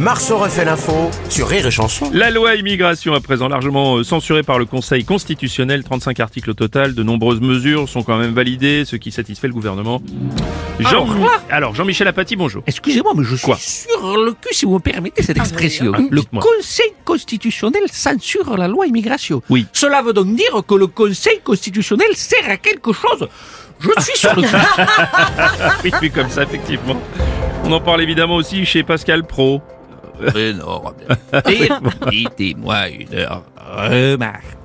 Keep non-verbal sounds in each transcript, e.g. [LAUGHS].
Marceau refait l'info sur Rire et Chanson. La loi immigration à présent largement euh, censurée par le Conseil constitutionnel, 35 articles au total, de nombreuses mesures sont quand même validées, ce qui satisfait le gouvernement. Jean... Alors, quoi Alors, Jean-Michel Apathy, bonjour. Excusez-moi, mais je suis Quoi sur le cul, si vous me permettez cette expression. ah, le. Conseil constitutionnel censure la loi immigration. Oui. Cela veut donc dire que le Conseil constitutionnel sert à quelque chose. Je suis sur le [LAUGHS] cul. Oui, puis comme ça, effectivement. On en parle évidemment aussi chez Pascal Pro. Énorme. Permettez-moi [LAUGHS] une remarque.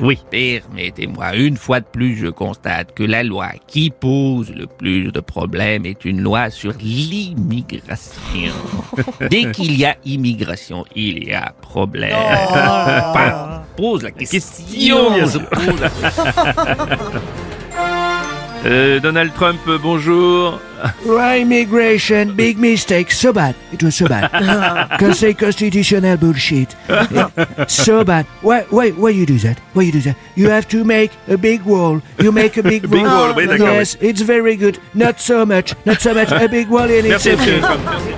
Oui. Permettez-moi, une fois de plus, je constate que la loi qui pose le plus de problèmes est une loi sur l'immigration. [LAUGHS] Dès qu'il y a immigration, il y a problème. Enfin, pose la question. Question, [LAUGHS] Euh, Donald Trump, euh, bonjour. Right immigration, big mistake. So bad. It was so bad. [LAUGHS] Conseil constitutionnel bullshit. so bad. Why, why, why you do that? Why you do that? You have to make a big wall. You make a big [LAUGHS] big wall. wall, oui, d'accord, Yes, it's very good. Not so much. Not so much. A big wall Trump. Merci.